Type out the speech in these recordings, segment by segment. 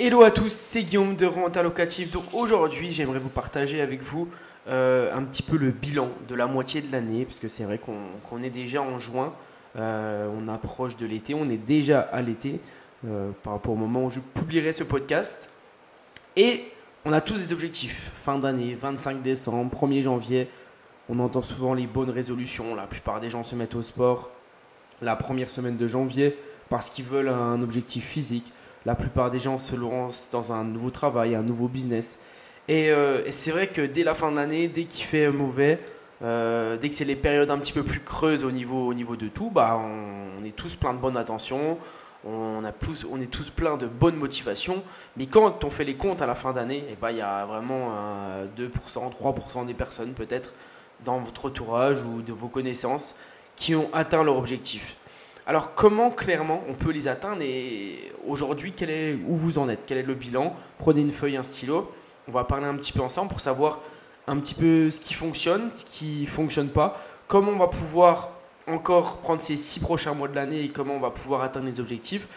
Hello à tous, c'est Guillaume de Renta Locative. Donc aujourd'hui, j'aimerais vous partager avec vous euh, un petit peu le bilan de la moitié de l'année, parce que c'est vrai qu'on est déjà en juin, euh, on approche de l'été, on est déjà à l'été euh, par rapport au moment où je publierai ce podcast. Et on a tous des objectifs, fin d'année, 25 décembre, 1er janvier. On entend souvent les bonnes résolutions, la plupart des gens se mettent au sport la première semaine de janvier parce qu'ils veulent un objectif physique la plupart des gens se lancent dans un nouveau travail, un nouveau business. Euh, et, c'est vrai que dès la fin de l'année, dès qu'il fait mauvais, euh, dès que c'est les périodes un petit peu plus creuses au niveau, au niveau de tout, bah, on, est tous plein de bonne attention, on, a plus, on est tous plein de bonne motivation. Mais quand on fait les comptes à la fin d'année, eh ben, il y a vraiment 2%, 3% des personnes peut-être dans votre entourage ou de vos connaissances qui ont atteint leur objectif. Alors comment clairement on peut les atteindre et aujourd'hui quel est où vous en êtes? Quel est le bilan? Prenez une feuille, un stylo. On va parler un petit peu ensemble pour savoir un petit peu ce qui fonctionne, ce qui fonctionne pas, comment on va pouvoir encore prendre ces six prochains mois de l'année et comment on va pouvoir atteindre les objectifs.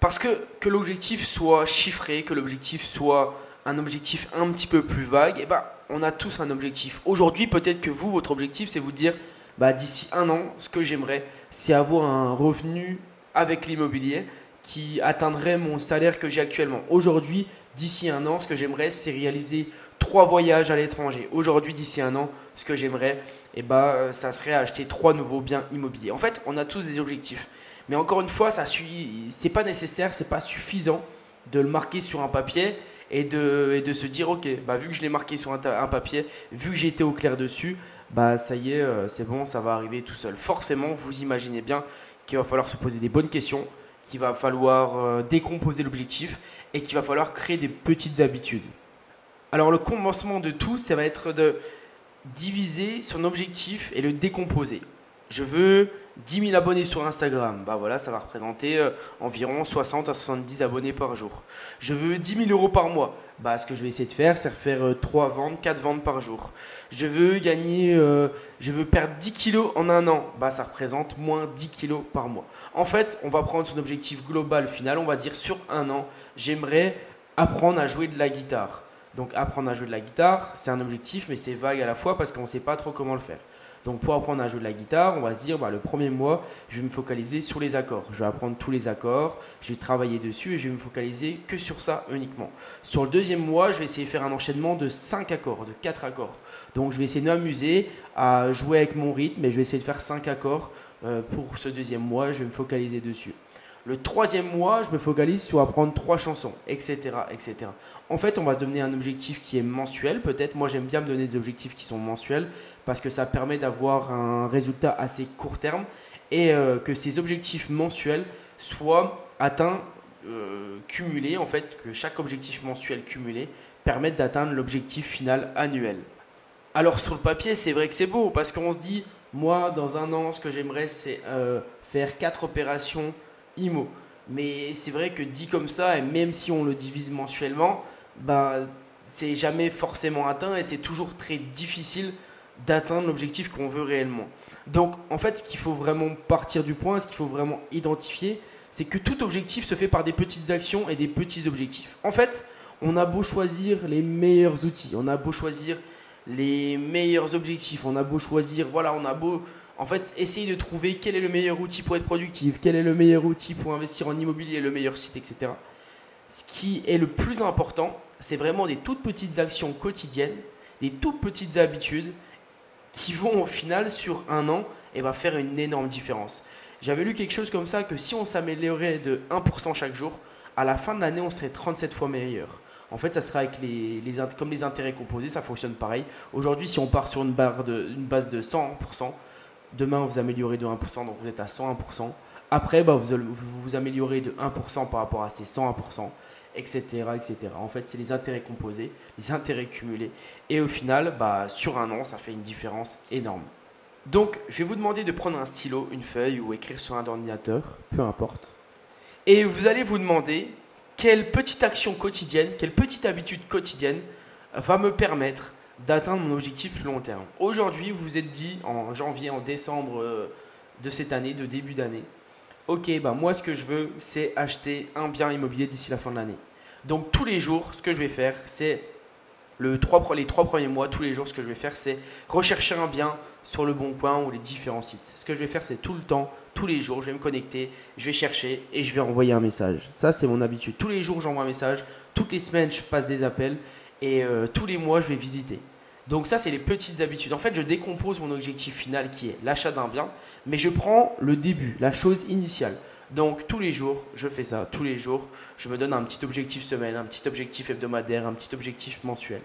Parce que que l'objectif soit chiffré, que l'objectif soit un objectif un petit peu plus vague, eh ben, on a tous un objectif. Aujourd'hui, peut-être que vous, votre objectif, c'est vous dire bah, d'ici un an, ce que j'aimerais, c'est avoir un revenu avec l'immobilier qui atteindrait mon salaire que j'ai actuellement. Aujourd'hui, d'ici un an, ce que j'aimerais, c'est réaliser trois voyages à l'étranger. Aujourd'hui, d'ici un an, ce que j'aimerais, eh ben, ça serait acheter trois nouveaux biens immobiliers. En fait, on a tous des objectifs. Mais encore une fois, ça n'est pas nécessaire, c'est pas suffisant de le marquer sur un papier et de, et de se dire, ok, bah, vu que je l'ai marqué sur un, un papier, vu que j'ai été au clair dessus, bah ça y est, euh, c'est bon, ça va arriver tout seul. Forcément, vous imaginez bien qu'il va falloir se poser des bonnes questions, qu'il va falloir euh, décomposer l'objectif et qu'il va falloir créer des petites habitudes. Alors le commencement de tout, ça va être de diviser son objectif et le décomposer. Je veux 10 000 abonnés sur Instagram, bah voilà, ça va représenter euh, environ 60 à 70 abonnés par jour. Je veux 10 000 euros par mois, bah ce que je vais essayer de faire, c'est faire 3 euh, ventes, 4 ventes par jour. Je veux gagner, euh, je veux perdre 10 kilos en un an, bah ça représente moins 10 kilos par mois. En fait, on va prendre son objectif global final, on va dire sur un an, j'aimerais apprendre à jouer de la guitare. Donc apprendre à jouer de la guitare, c'est un objectif, mais c'est vague à la fois parce qu'on ne sait pas trop comment le faire. Donc pour apprendre à jouer de la guitare, on va se dire bah, le premier mois, je vais me focaliser sur les accords. Je vais apprendre tous les accords, je vais travailler dessus et je vais me focaliser que sur ça uniquement. Sur le deuxième mois, je vais essayer de faire un enchaînement de 5 accords, de 4 accords. Donc je vais essayer de m'amuser à jouer avec mon rythme et je vais essayer de faire 5 accords euh, pour ce deuxième mois. Je vais me focaliser dessus. Le troisième mois, je me focalise sur apprendre trois chansons, etc., etc. En fait, on va se donner un objectif qui est mensuel. Peut-être, moi, j'aime bien me donner des objectifs qui sont mensuels parce que ça permet d'avoir un résultat assez court terme et euh, que ces objectifs mensuels soient atteints, euh, cumulés. En fait, que chaque objectif mensuel cumulé permette d'atteindre l'objectif final annuel. Alors, sur le papier, c'est vrai que c'est beau parce qu'on se dit, moi, dans un an, ce que j'aimerais, c'est euh, faire quatre opérations IMO. Mais c'est vrai que dit comme ça, et même si on le divise mensuellement, bah, c'est jamais forcément atteint et c'est toujours très difficile d'atteindre l'objectif qu'on veut réellement. Donc en fait, ce qu'il faut vraiment partir du point, ce qu'il faut vraiment identifier, c'est que tout objectif se fait par des petites actions et des petits objectifs. En fait, on a beau choisir les meilleurs outils, on a beau choisir les meilleurs objectifs, on a beau choisir, voilà, on a beau en fait, essayer de trouver quel est le meilleur outil pour être productif, quel est le meilleur outil pour investir en immobilier, le meilleur site, etc. Ce qui est le plus important, c'est vraiment des toutes petites actions quotidiennes, des toutes petites habitudes qui vont au final sur un an et eh ben, faire une énorme différence. J'avais lu quelque chose comme ça que si on s'améliorait de 1% chaque jour, à la fin de l'année, on serait 37 fois meilleur. En fait, ça sera avec les, comme les intérêts composés, ça fonctionne pareil. Aujourd'hui, si on part sur une, une base de 100%, Demain, vous améliorez de 1%, donc vous êtes à 101%. Après, bah, vous, vous, améliorez de 1% par rapport à ces 101%, etc. etc. En fait, c'est les intérêts composés, les intérêts cumulés. Et au final, bah, sur un an, ça fait une différence énorme. Donc, je vais vous demander de prendre un stylo, une feuille ou écrire sur un ordinateur, peu importe. Et vous allez vous demander quelle petite action quotidienne, quelle petite habitude quotidienne va me permettre d'atteindre mon objectif long terme. Aujourd'hui, vous vous êtes dit en janvier, en décembre euh, de cette année, de début d'année, ok, bah moi ce que je veux, c'est acheter un bien immobilier d'ici la fin de l'année. Donc tous les jours, ce que je vais faire, c'est le les trois premiers mois, tous les jours, ce que je vais faire, c'est rechercher un bien sur le bon coin ou les différents sites. Ce que je vais faire, c'est tout le temps, tous les jours, je vais me connecter, je vais chercher et je vais envoyer un message. Ça, c'est mon habitude. Tous les jours, j'envoie un message. Toutes les semaines, je passe des appels et euh, tous les mois, je vais visiter. Donc ça, c'est les petites habitudes. En fait, je décompose mon objectif final qui est l'achat d'un bien, mais je prends le début, la chose initiale. Donc tous les jours, je fais ça. Tous les jours, je me donne un petit objectif semaine, un petit objectif hebdomadaire, un petit objectif mensuel.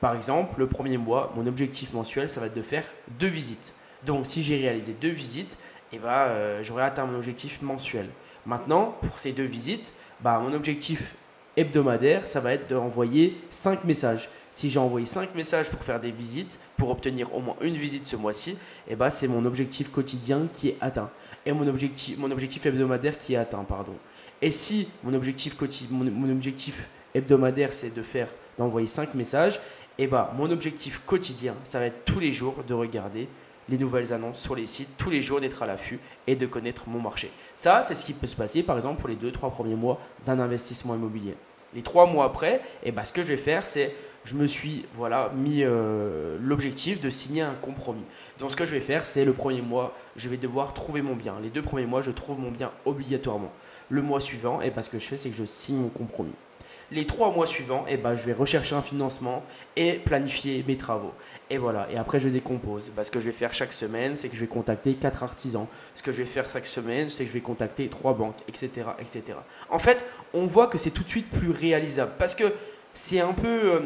Par exemple, le premier mois, mon objectif mensuel, ça va être de faire deux visites. Donc si j'ai réalisé deux visites, eh ben, euh, j'aurai atteint mon objectif mensuel. Maintenant, pour ces deux visites, bah, mon objectif hebdomadaire, ça va être d'envoyer 5 messages. Si j'ai envoyé 5 messages pour faire des visites, pour obtenir au moins une visite ce mois-ci, eh ben, c'est mon objectif quotidien qui est atteint. Et mon objectif, mon objectif hebdomadaire qui est atteint. Pardon. Et si mon objectif, mon, objectif hebdomadaire, c'est de faire d'envoyer 5 messages, eh ben, mon objectif quotidien, ça va être tous les jours de regarder les nouvelles annonces sur les sites, tous les jours d'être à l'affût et de connaître mon marché. Ça, c'est ce qui peut se passer par exemple pour les 2-3 premiers mois d'un investissement immobilier. Les 3 mois après, eh ben, ce que je vais faire, c'est je me suis voilà, mis euh, l'objectif de signer un compromis. Donc ce que je vais faire, c'est le premier mois, je vais devoir trouver mon bien. Les deux premiers mois, je trouve mon bien obligatoirement. Le mois suivant, eh ben, ce que je fais, c'est que je signe mon compromis les trois mois suivants, eh ben, je vais rechercher un financement et planifier mes travaux. Et voilà, et après je décompose. Parce ce que je vais faire chaque semaine, c'est que je vais contacter quatre artisans. Ce que je vais faire chaque semaine, c'est que je vais contacter trois banques, etc. etc. En fait, on voit que c'est tout de suite plus réalisable. Parce que c'est un peu... Euh,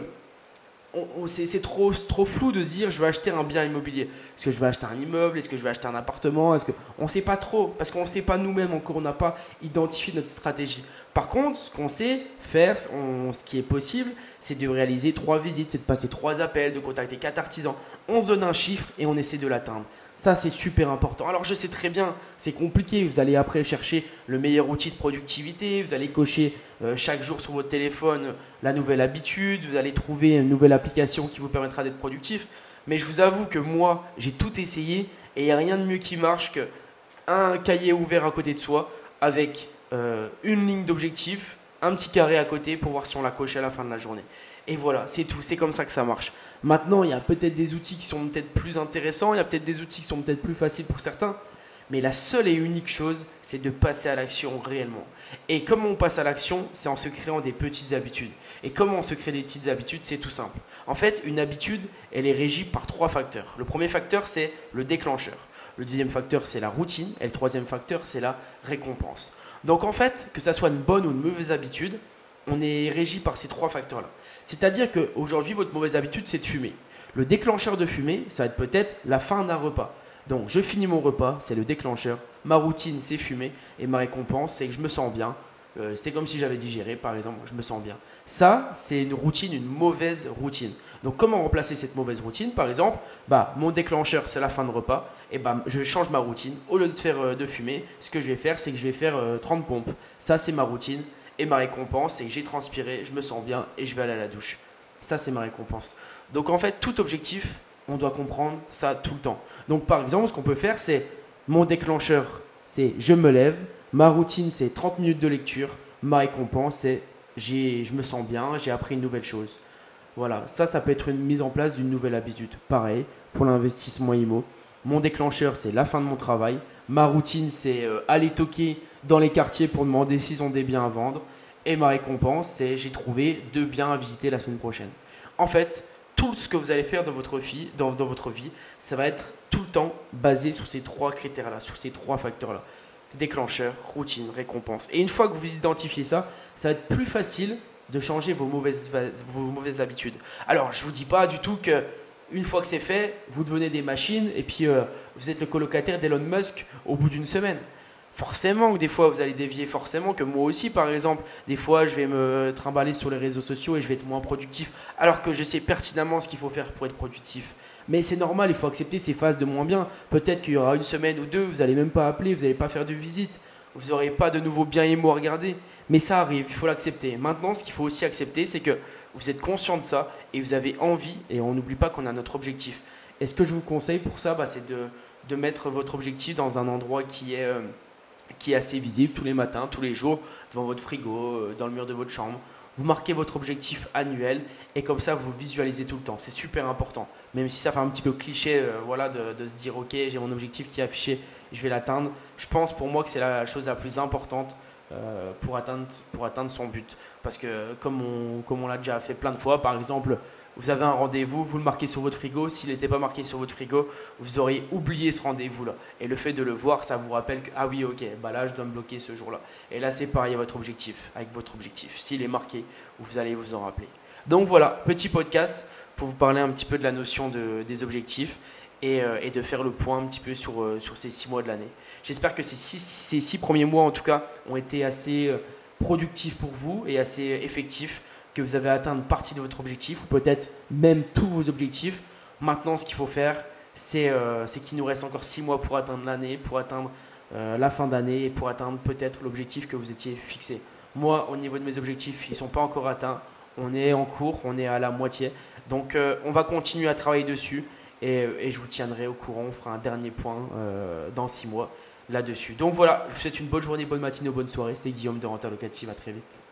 c'est trop, trop flou de se dire je vais acheter un bien immobilier. Est-ce que je vais acheter un immeuble? Est-ce que je vais acheter un appartement? Est-ce que on ne sait pas trop parce qu'on ne sait pas nous-mêmes encore. On n'a pas identifié notre stratégie. Par contre, ce qu'on sait faire, ce qui est possible, c'est de réaliser trois visites, c'est de passer trois appels, de contacter quatre artisans. On donne un chiffre et on essaie de l'atteindre. Ça, c'est super important. Alors, je sais très bien, c'est compliqué. Vous allez après chercher le meilleur outil de productivité. Vous allez cocher euh, chaque jour sur votre téléphone la nouvelle habitude. Vous allez trouver une nouvelle application qui vous permettra d'être productif. Mais je vous avoue que moi, j'ai tout essayé et il n'y a rien de mieux qui marche que un cahier ouvert à côté de soi avec euh, une ligne d'objectif, un petit carré à côté pour voir si on l'a coché à la fin de la journée. Et voilà, c'est tout, c'est comme ça que ça marche. Maintenant, il y a peut-être des outils qui sont peut-être plus intéressants, il y a peut-être des outils qui sont peut-être plus faciles pour certains, mais la seule et unique chose, c'est de passer à l'action réellement. Et comment on passe à l'action? C'est en se créant des petites habitudes. Et comment on se crée des petites habitudes? C'est tout simple. En fait, une habitude, elle est régie par trois facteurs. Le premier facteur, c'est le déclencheur. Le deuxième facteur, c'est la routine. Et le troisième facteur, c'est la récompense. Donc en fait, que ça soit une bonne ou une mauvaise habitude, on est régi par ces trois facteurs-là. C'est-à-dire qu'aujourd'hui, votre mauvaise habitude, c'est de fumer. Le déclencheur de fumer, ça va être peut-être la fin d'un repas. Donc, je finis mon repas, c'est le déclencheur. Ma routine, c'est fumer. Et ma récompense, c'est que je me sens bien. Euh, c'est comme si j'avais digéré, par exemple, je me sens bien. Ça, c'est une routine, une mauvaise routine. Donc, comment remplacer cette mauvaise routine? Par exemple, bah, mon déclencheur, c'est la fin de repas. Et bah, je change ma routine. Au lieu de faire euh, de fumer, ce que je vais faire, c'est que je vais faire 30 euh, pompes. Ça, c'est ma routine. Et ma récompense, c'est que j'ai transpiré, je me sens bien et je vais aller à la douche. Ça, c'est ma récompense. Donc en fait, tout objectif, on doit comprendre ça tout le temps. Donc par exemple, ce qu'on peut faire, c'est mon déclencheur, c'est je me lève. Ma routine, c'est 30 minutes de lecture. Ma récompense, c'est je me sens bien, j'ai appris une nouvelle chose. Voilà, ça, ça peut être une mise en place d'une nouvelle habitude. Pareil, pour l'investissement IMO. Mon déclencheur, c'est la fin de mon travail. Ma routine, c'est euh, aller toquer dans les quartiers pour demander s'ils ont des biens à vendre. Et ma récompense, c'est j'ai trouvé deux biens à visiter la semaine prochaine. En fait, tout ce que vous allez faire dans votre vie, ça va être tout le temps basé sur ces trois critères-là, sur ces trois facteurs-là. Déclencheur, routine, récompense. Et une fois que vous identifiez ça, ça va être plus facile de changer vos mauvaises, vos mauvaises habitudes. Alors, je ne vous dis pas du tout que une fois que c'est fait, vous devenez des machines et puis euh, vous êtes le colocataire d'Elon Musk au bout d'une semaine. Forcément que des fois vous allez dévier, forcément que moi aussi par exemple, des fois je vais me trimballer sur les réseaux sociaux et je vais être moins productif alors que je sais pertinemment ce qu'il faut faire pour être productif. Mais c'est normal, il faut accepter ces phases de moins bien. Peut-être qu'il y aura une semaine ou deux, vous n'allez même pas appeler, vous n'allez pas faire de visite, vous n'aurez pas de nouveaux biens et mots à regarder. Mais ça arrive, il faut l'accepter. Maintenant, ce qu'il faut aussi accepter, c'est que vous êtes conscient de ça et vous avez envie, et on n'oublie pas qu'on a notre objectif. Et ce que je vous conseille pour ça, bah, c'est de, de, mettre votre objectif dans un endroit qui est, euh, qui est assez visible tous les matins, tous les jours, devant votre frigo, euh, dans le mur de votre chambre, vous marquez votre objectif annuel et comme ça vous visualisez tout le temps. C'est super important. Même si ça fait un petit peu cliché euh, voilà, de, se dire ok j'ai mon objectif qui est affiché, je vais l'atteindre. Je pense pour moi que c'est la chose la plus importante euh, pour, atteindre, pour atteindre son but. Parce que comme on, comme on l'a déjà fait plein de fois, par exemple vous avez un rendez-vous, vous le marquez sur votre frigo. S'il n'était pas marqué sur votre frigo, vous auriez oublié ce rendez-vous-là. Et le fait de le voir, ça vous rappelle que, ah oui, ok, bah là, je dois me bloquer ce jour-là. Et là, c'est pareil à votre objectif, avec votre objectif. S'il est marqué, vous allez vous en rappeler. Donc voilà, petit podcast pour vous parler un petit peu de la notion de, des objectifs et, euh, de faire le point un petit peu sur, euh, sur ces six mois de l'année. J'espère que ces six, ces six premiers mois, en tout cas, ont été assez euh, productifs pour vous et assez effectifs que vous avez atteint une partie de votre objectif ou peut-être même tous vos objectifs. Maintenant, ce qu'il faut faire, c'est euh, qu'il nous reste encore 6 mois pour atteindre l'année, pour atteindre euh, la fin d'année et pour atteindre peut-être l'objectif que vous étiez fixé. Moi, au niveau de mes objectifs, ils ne sont pas encore atteints. On est en cours, on est à la moitié. Donc, euh, on va continuer à travailler dessus et, je vous tiendrai au courant. On fera un dernier point dans 6 mois là-dessus. Donc voilà, je vous souhaite une bonne journée, bonne matinée ou bonne soirée. C'était Guillaume de Renta Locative. À très vite.